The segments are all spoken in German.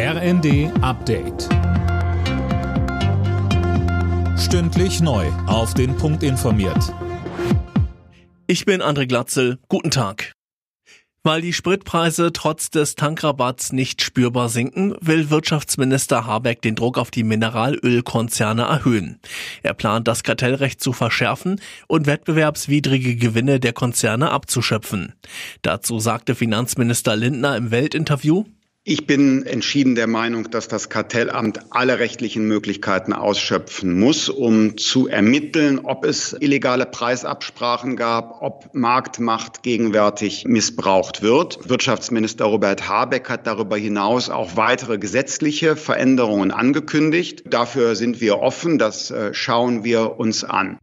RND Update. Stündlich neu. Auf den Punkt informiert. Ich bin André Glatzel. Guten Tag. Weil die Spritpreise trotz des Tankrabatts nicht spürbar sinken, will Wirtschaftsminister Habeck den Druck auf die Mineralölkonzerne erhöhen. Er plant, das Kartellrecht zu verschärfen und wettbewerbswidrige Gewinne der Konzerne abzuschöpfen. Dazu sagte Finanzminister Lindner im Weltinterview, ich bin entschieden der Meinung, dass das Kartellamt alle rechtlichen Möglichkeiten ausschöpfen muss, um zu ermitteln, ob es illegale Preisabsprachen gab, ob Marktmacht gegenwärtig missbraucht wird. Wirtschaftsminister Robert Habeck hat darüber hinaus auch weitere gesetzliche Veränderungen angekündigt. Dafür sind wir offen, das äh, schauen wir uns an.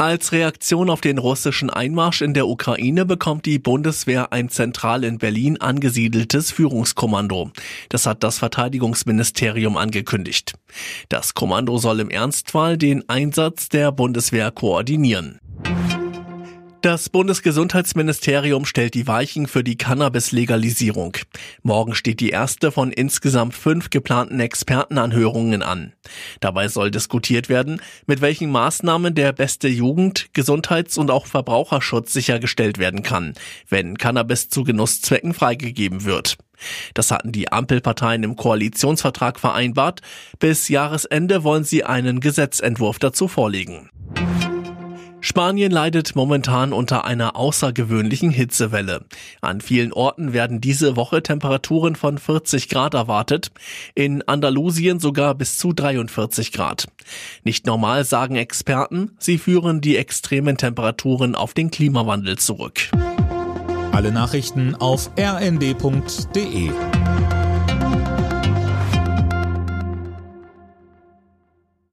Als Reaktion auf den russischen Einmarsch in der Ukraine bekommt die Bundeswehr ein zentral in Berlin angesiedeltes Führungskommando. Das hat das Verteidigungsministerium angekündigt. Das Kommando soll im Ernstfall den Einsatz der Bundeswehr koordinieren. Das Bundesgesundheitsministerium stellt die Weichen für die Cannabis-Legalisierung. Morgen steht die erste von insgesamt fünf geplanten Expertenanhörungen an. Dabei soll diskutiert werden, mit welchen Maßnahmen der beste Jugend-, Gesundheits- und auch Verbraucherschutz sichergestellt werden kann, wenn Cannabis zu Genusszwecken freigegeben wird. Das hatten die Ampelparteien im Koalitionsvertrag vereinbart. Bis Jahresende wollen sie einen Gesetzentwurf dazu vorlegen. Spanien leidet momentan unter einer außergewöhnlichen Hitzewelle. An vielen Orten werden diese Woche Temperaturen von 40 Grad erwartet, in Andalusien sogar bis zu 43 Grad. Nicht normal sagen Experten, sie führen die extremen Temperaturen auf den Klimawandel zurück. Alle Nachrichten auf rnd.de